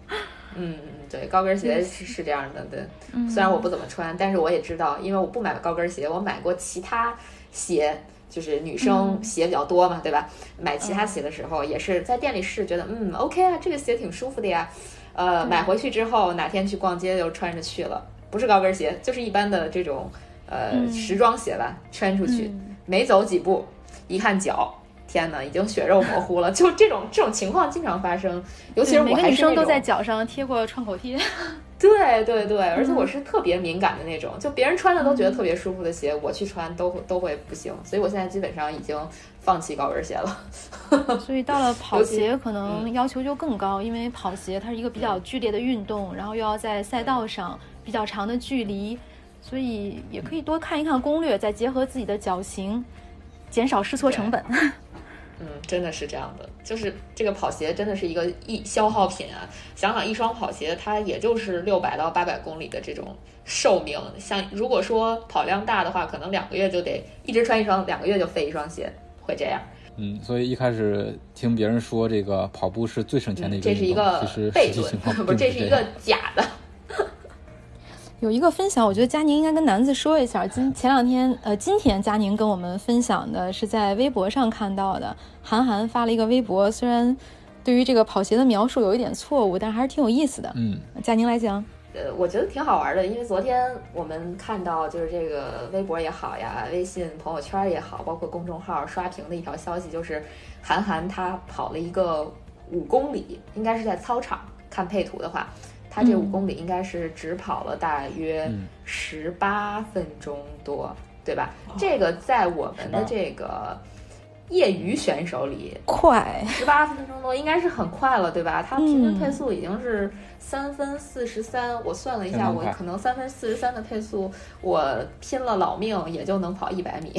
嗯，嗯，对，高跟鞋是是这样的，对。虽然我不怎么穿，但是我也知道，因为我不买高跟鞋，我买过其他鞋，就是女生鞋比较多嘛，对吧？买其他鞋的时候，也是在店里试，觉得嗯，OK 啊，这个鞋挺舒服的呀。呃，买回去之后，哪天去逛街就穿着去了，不是高跟鞋，就是一般的这种呃时装鞋吧，穿出去没走几步，一看脚。天呐，已经血肉模糊了！就这种这种情况经常发生，尤其是我每个女生都在脚上贴过创口贴。对对对，而且我是特别敏感的那种，就别人穿的都觉得特别舒服的鞋，我去穿都都会不行。所以我现在基本上已经放弃高跟鞋了。所以到了跑鞋，可能要求就更高，因为跑鞋它是一个比较剧烈的运动，然后又要在赛道上比较长的距离，所以也可以多看一看攻略，再结合自己的脚型，减少试错成本。嗯，真的是这样的，就是这个跑鞋真的是一个一消耗品啊。想想一双跑鞋，它也就是六百到八百公里的这种寿命。像如果说跑量大的话，可能两个月就得一直穿一双，两个月就废一双鞋，会这样。嗯，所以一开始听别人说这个跑步是最省钱的一个嗯这是一，个其实际情况论，不是，这是一个。假的。有一个分享，我觉得佳宁应该跟楠子说一下。今前两天，呃，今天佳宁跟我们分享的是在微博上看到的，韩寒发了一个微博，虽然对于这个跑鞋的描述有一点错误，但还是挺有意思的。嗯，佳宁来讲，呃，我觉得挺好玩的，因为昨天我们看到就是这个微博也好呀，微信朋友圈也好，包括公众号刷屏的一条消息，就是韩寒他跑了一个五公里，应该是在操场看配图的话，他这嗯五公里应该是只跑了大约嗯十八分钟多，对吧？这个在我们的这个业余选手里，快，十八分钟多应该是很快了，对吧？他平均嗯配速已经是三分四十三，我算了一下，我可能三分四十三的配速，我拼了老命也就能跑一百米，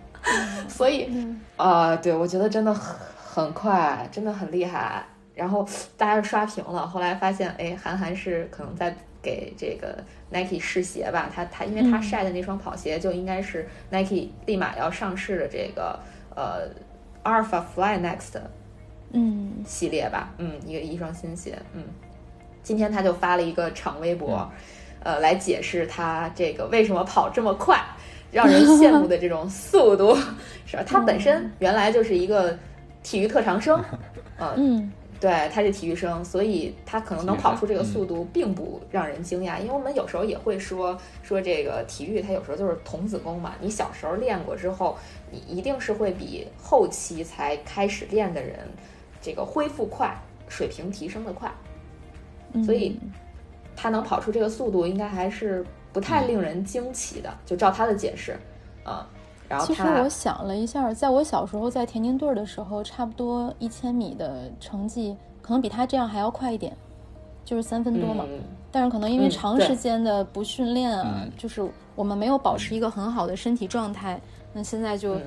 所以嗯啊、对我觉得真的很很快，真的很厉害。然后大家就刷屏了，后来发现，哎，韩寒是可能在给这个 Nike 试鞋吧？他他因为他嗯。晒的那双跑鞋就应该是 Nike 立马要上市的这个呃 Alpha Fly Next 嗯。系列吧，嗯，一个一双新鞋，嗯，今天他就发了一个长微博，呃，来解释他这个为什么跑这么快，让人羡慕的这种速度，是吧？他本身原来就是一个体育特长生，呃，嗯对，他是体育生，所以他可能能跑出这个速度，并不让人惊讶。因为我们有时候也会说说这个体育，它有时候就是童子功嘛。你小时候练过之后，你一定是会比后期才开始练的人，这个恢复快，水平提升的快。嗯，所以他能跑出这个速度，应该还是不太令人惊奇的。就照他的解释，啊、然后其实我想了一下，在我小时候在田径队的时候，差不多一千米的成绩可能比他这样还要快一点，就是三分多嘛。嗯但是可能因为长时间的不训练啊，嗯就是我们没有保持一个很好的身体状态，那现在就嗯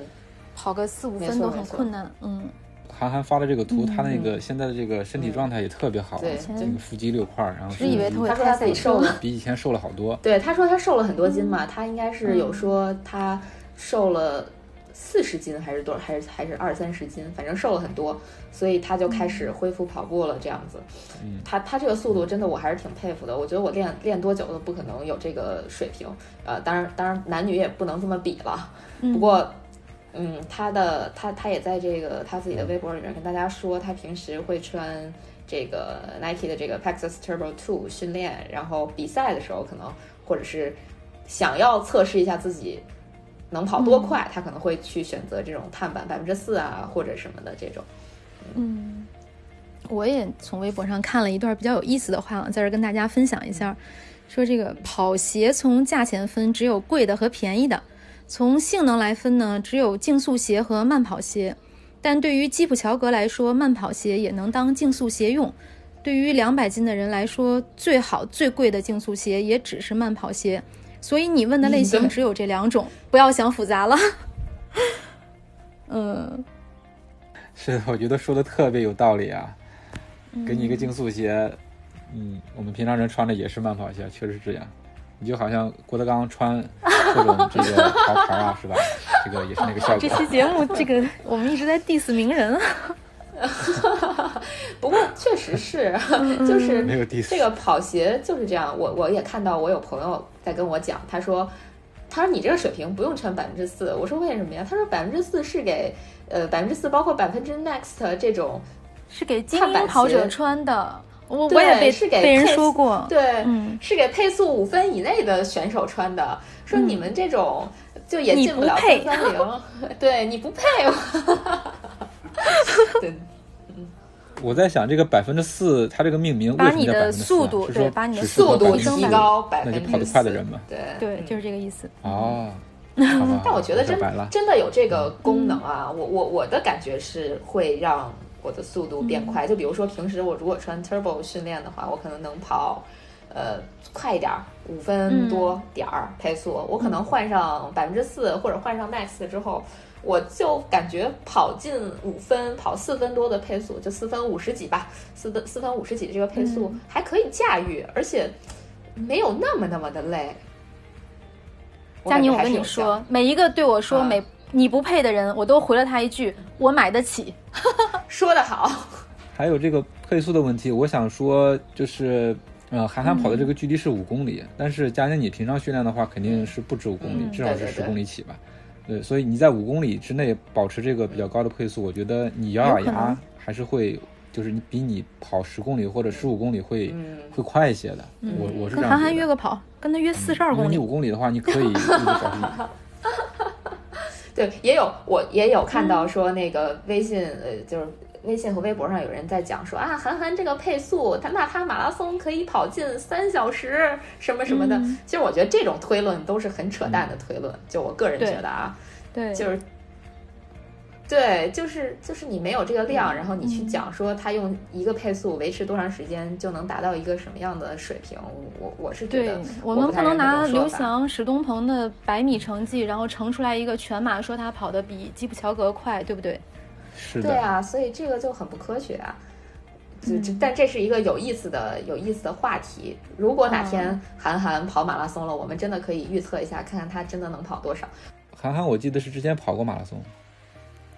跑个四五分都很困难。嗯，韩寒发的这个图，嗯他那个现在的这个身体状态也特别好，对这个腹肌六块儿，然后是以为他会说他自己瘦了。比以前瘦了好多。对，他说他瘦了很多斤嘛，他应该是嗯有说他瘦了四十斤还是多还是还是二三十斤，反正瘦了很多，所以他就开始恢复跑步了，这样子。嗯他他这个速度真的我还是挺佩服的，我觉得我练练多久都不可能有这个水平。呃，当然当然男女也不能这么比了，嗯不过。嗯，他的他他也在这个他自己的微博里面跟大家说，他平时会穿这个 Nike 的这个 Pegasus Turbo Two 训练，然后比赛的时候可能或者是想要测试一下自己能跑多快，他可能会去选择这种碳板百分之四啊或者什么的这种。嗯，我也从微博上看了一段比较有意思的话，在这跟大家分享一下。说这个跑鞋从价钱分，只有贵的和便宜的；从性能来分呢，只有竞速鞋和慢跑鞋。但对于基普乔格来说，慢跑鞋也能当竞速鞋用。对于两百斤的人来说，最好最贵的竞速鞋也只是慢跑鞋。所以你问的类型只有这两种，不要想复杂了。嗯，是，我觉得说的特别有道理啊。给你一个竞速鞋，嗯，我们平常人穿的也是慢跑鞋，确实是这样。你就好像郭德纲穿各种这个潮牌啊，是吧？这个也是那个效果。这期节目，这个我们一直在 diss 名人。不过确实是，就是没有 diss 这个跑鞋就是这样。我我也看到，我有朋友在跟我讲，他说，他说你这个水平不用穿百分之四。我说为什么呀？他说百分之四是给呃百分之四，包括百分之 next 这种是给精英跑者穿的。我我也被是给被人说过，对，嗯，是给配速五分以内的选手穿的。说你们这种就也进不了三三零，对你不配。对，嗯，我在想这个百分之四，它这个命名把你的速度对，把你的速度提高百分之那就跑得快的人嘛，对。对，就是这个意思。哦，但我觉得真真的有这个功能啊，我我我的感觉是会让。我的速度变快，就比如说平时我如果穿 Turbo 训练的话，我可能能跑，呃，快一点，五分多点儿配速。我可能换上百分之四或者换上 Max 之后，我就感觉跑进五分，跑四分多的配速，就四分五十几吧，四分四分五十几的这个配速还可以驾驭，而且没有那么那么的累。佳宁，我跟你说，每一个对我说每。你不配的人，我都回了他一句：“我买得起。”说得好。还有这个配速的问题，我想说，就是呃，韩寒跑的这个距离是五公里，但是佳宁你平常训练的话，肯定是不止五公里，至少是十公里起吧？对，所以你在五公里之内保持这个比较高的配速，我觉得你咬咬牙还是会，就是你比你跑十公里或者十五公里会会快一些的。我我是跟韩寒约个跑，跟他约四十二公里。你五公里的话，你可以一直保持。对，也有我也有看到说那个微信，呃，就是微信和微博上有人在讲说啊，韩寒这个配速，他那他马拉松可以跑进三小时什么什么的。其实我觉得这种推论都是很扯淡的推论，就我个人觉得啊，对，就是。对，就是就是你没有这个量，然后你去讲说他用一个配速维持多长时间就能达到一个什么样的水平，我我是觉得我们不能拿刘翔、史东鹏的百米成绩，然后乘出来一个全马，说他跑的比基普乔格快，对不对？是的。对啊，所以这个就很不科学啊。就但这是一个有意思的、有意思的话题。如果哪天韩寒跑马拉松了，我们真的可以预测一下，看看他真的能跑多少。韩寒，我记得是之前跑过马拉松。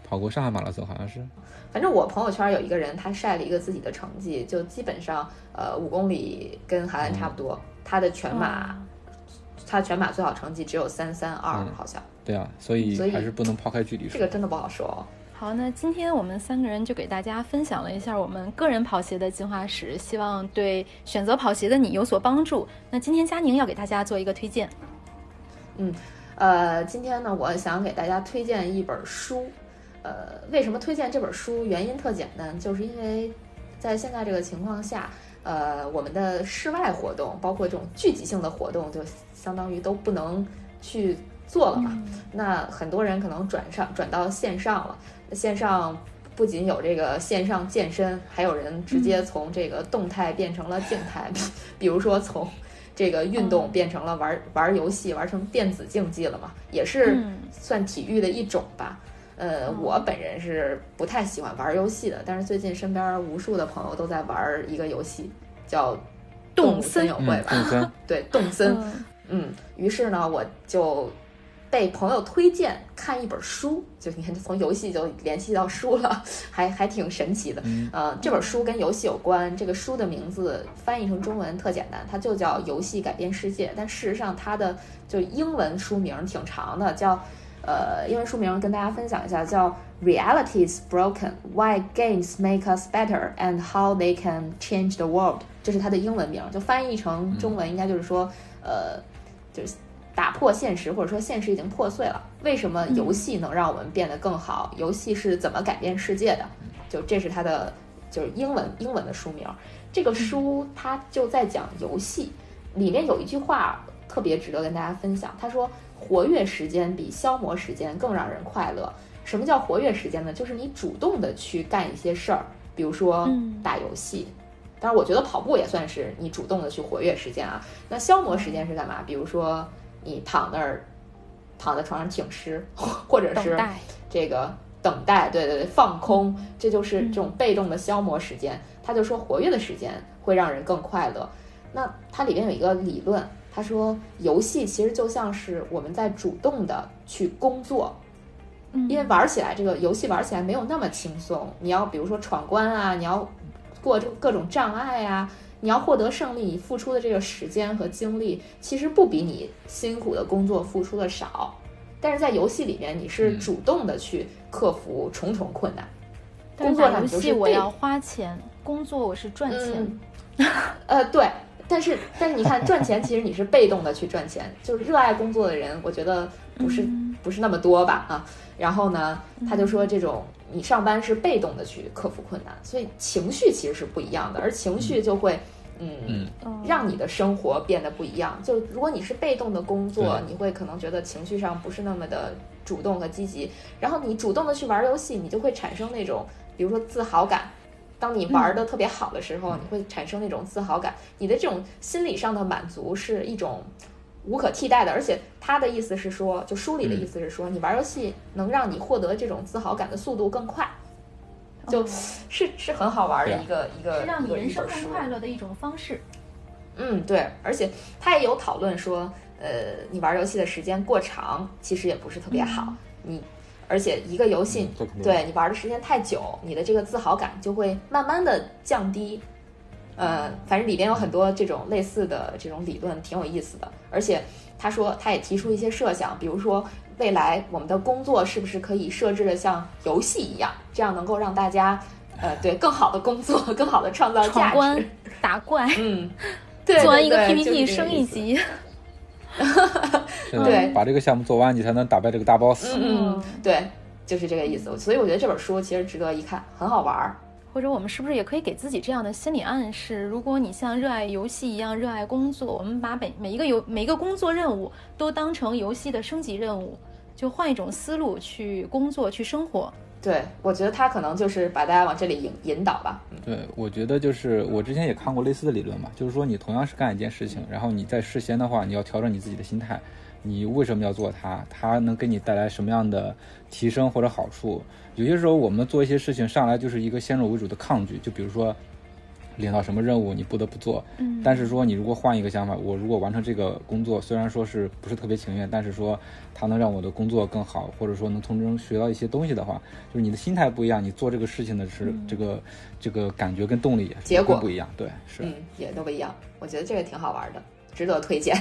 跑过上海马拉松好像是，反正我朋友圈有一个人，他晒了一个自己的成绩，就基本上呃五公里跟韩寒差不多，他的全马，他全马最好成绩只有三三二，好像。对啊，所以还是不能抛开距离这个真的不好说。好，那今天我们三个人就给大家分享了一下我们个人跑鞋的进化史，希望对选择跑鞋的你有所帮助。那今天佳宁要给大家做一个推荐。嗯，呃，今天呢，我想给大家推荐一本书。呃，为什么推荐这本书？原因特简单，就是因为在现在这个情况下，呃，我们的室外活动，包括这种聚集性的活动，就相当于都不能去做了嘛。那很多人可能转上转到线上了。线上不仅有这个线上健身，还有人直接从这个动态变成了静态，比如说从这个运动变成了玩玩游戏，玩成电子竞技了嘛，也是算体育的一种吧。呃，我本人是不太喜欢玩游戏的，但是最近身边无数的朋友都在玩一个游戏，叫《动森友会》吧？对，动森。嗯，于是呢，我就被朋友推荐看一本书，就你看，从游戏就联系到书了，还还挺神奇的。呃，这本书跟游戏有关，这个书的名字翻译成中文特简单，它就叫《游戏改变世界》，但事实上它的就英文书名挺长的，叫。呃，英文书名跟大家分享一下，叫《Reality is Broken: Why Games Make Us Better and How They Can Change the World》，这是它的英文名，就翻译成中文应该就是说，呃，就是打破现实，或者说现实已经破碎了，为什么游戏能让我们变得更好？游戏是怎么改变世界的？就这是它的就是英文英文的书名。这个书它就在讲游戏，里面有一句话特别值得跟大家分享。他说：“活跃时间比消磨时间更让人快乐。”什么叫活跃时间呢？就是你主动的去干一些事儿，比如说打游戏。当然，我觉得跑步也算是你主动的去活跃时间啊。那消磨时间是干嘛？比如说你躺那儿，躺在床上挺尸，或者是这个等待，对对对，放空，这就是这种被动的消磨时间。他就说，活跃的时间会让人更快乐。那它里边有一个理论，他说，游戏其实就像是我们在主动的去工作，因为玩起来这个游戏玩起来没有那么轻松。你要比如说闯关啊，你要过这各种障碍啊，你要获得胜利，你付出的这个时间和精力其实不比你辛苦的工作付出的少。但是在游戏里面，你是主动的去克服重重困难。工作上就是我要花钱。工作我是赚钱，呃对，但是但是你看赚钱其实你是被动的去赚钱，就是热爱工作的人，我觉得不是不是那么多吧啊。然后呢，他就说这种你上班是被动的去克服困难，所以情绪其实是不一样的，而情绪就会嗯让你的生活变得不一样。就如果你是被动的工作，你会可能觉得情绪上不是那么的主动和积极，然后你主动的去玩游戏，你就会产生那种比如说自豪感。当你玩的特别好的时候，你会产生那种自豪感，你的这种心理上的满足是一种无可替代的。而且他的意思是说，就书里的意思是说，你玩游戏能让你获得这种自豪感的速度更快，就是是很好玩的一个一个是让你人生更快乐的一种方式。嗯，对，而且他也有讨论说，呃，你玩游戏的时间过长，其实也不是特别好，你。而且一个游戏，对你玩的时间太久，你的这个自豪感就会慢慢的降低。呃，反正里边有很多这种类似的这种理论，挺有意思的。而且他说，他也提出一些设想，比如说未来我们的工作是不是可以设置的像游戏一样，这样能够让大家，呃，对更好的工作，更好的创造价值，打怪，嗯，对做完一个 PPT 升一级。对，把这个项目做完，你才能打败这个大 boss。嗯，对，就是这个意思。所以我觉得这本书其实值得一看，很好玩儿。或者我们是不是也可以给自己这样的心理暗示？如果你像热爱游戏一样热爱工作，我们把每每一个游每一个工作任务都当成游戏的升级任务，就换一种思路去工作去生活。对，我觉得他可能就是把大家往这里引引导吧。对，我觉得就是我之前也看过类似的理论嘛，就是说你同样是干一件事情，然后你在事先的话，你要调整你自己的心态，你为什么要做它？它能给你带来什么样的提升或者好处？有些时候我们做一些事情上来就是一个先入为主的抗拒，就比如说。领到什么任务你不得不做，嗯，但是说你如果换一个想法，我如果完成这个工作，虽然说是不是特别情愿，但是说它能让我的工作更好，或者说能从中学到一些东西的话，就是你的心态不一样，你做这个事情的是这个这个感觉跟动力结果不一样，对，是，嗯，也都不一样。我觉得这个挺好玩的，值得推荐。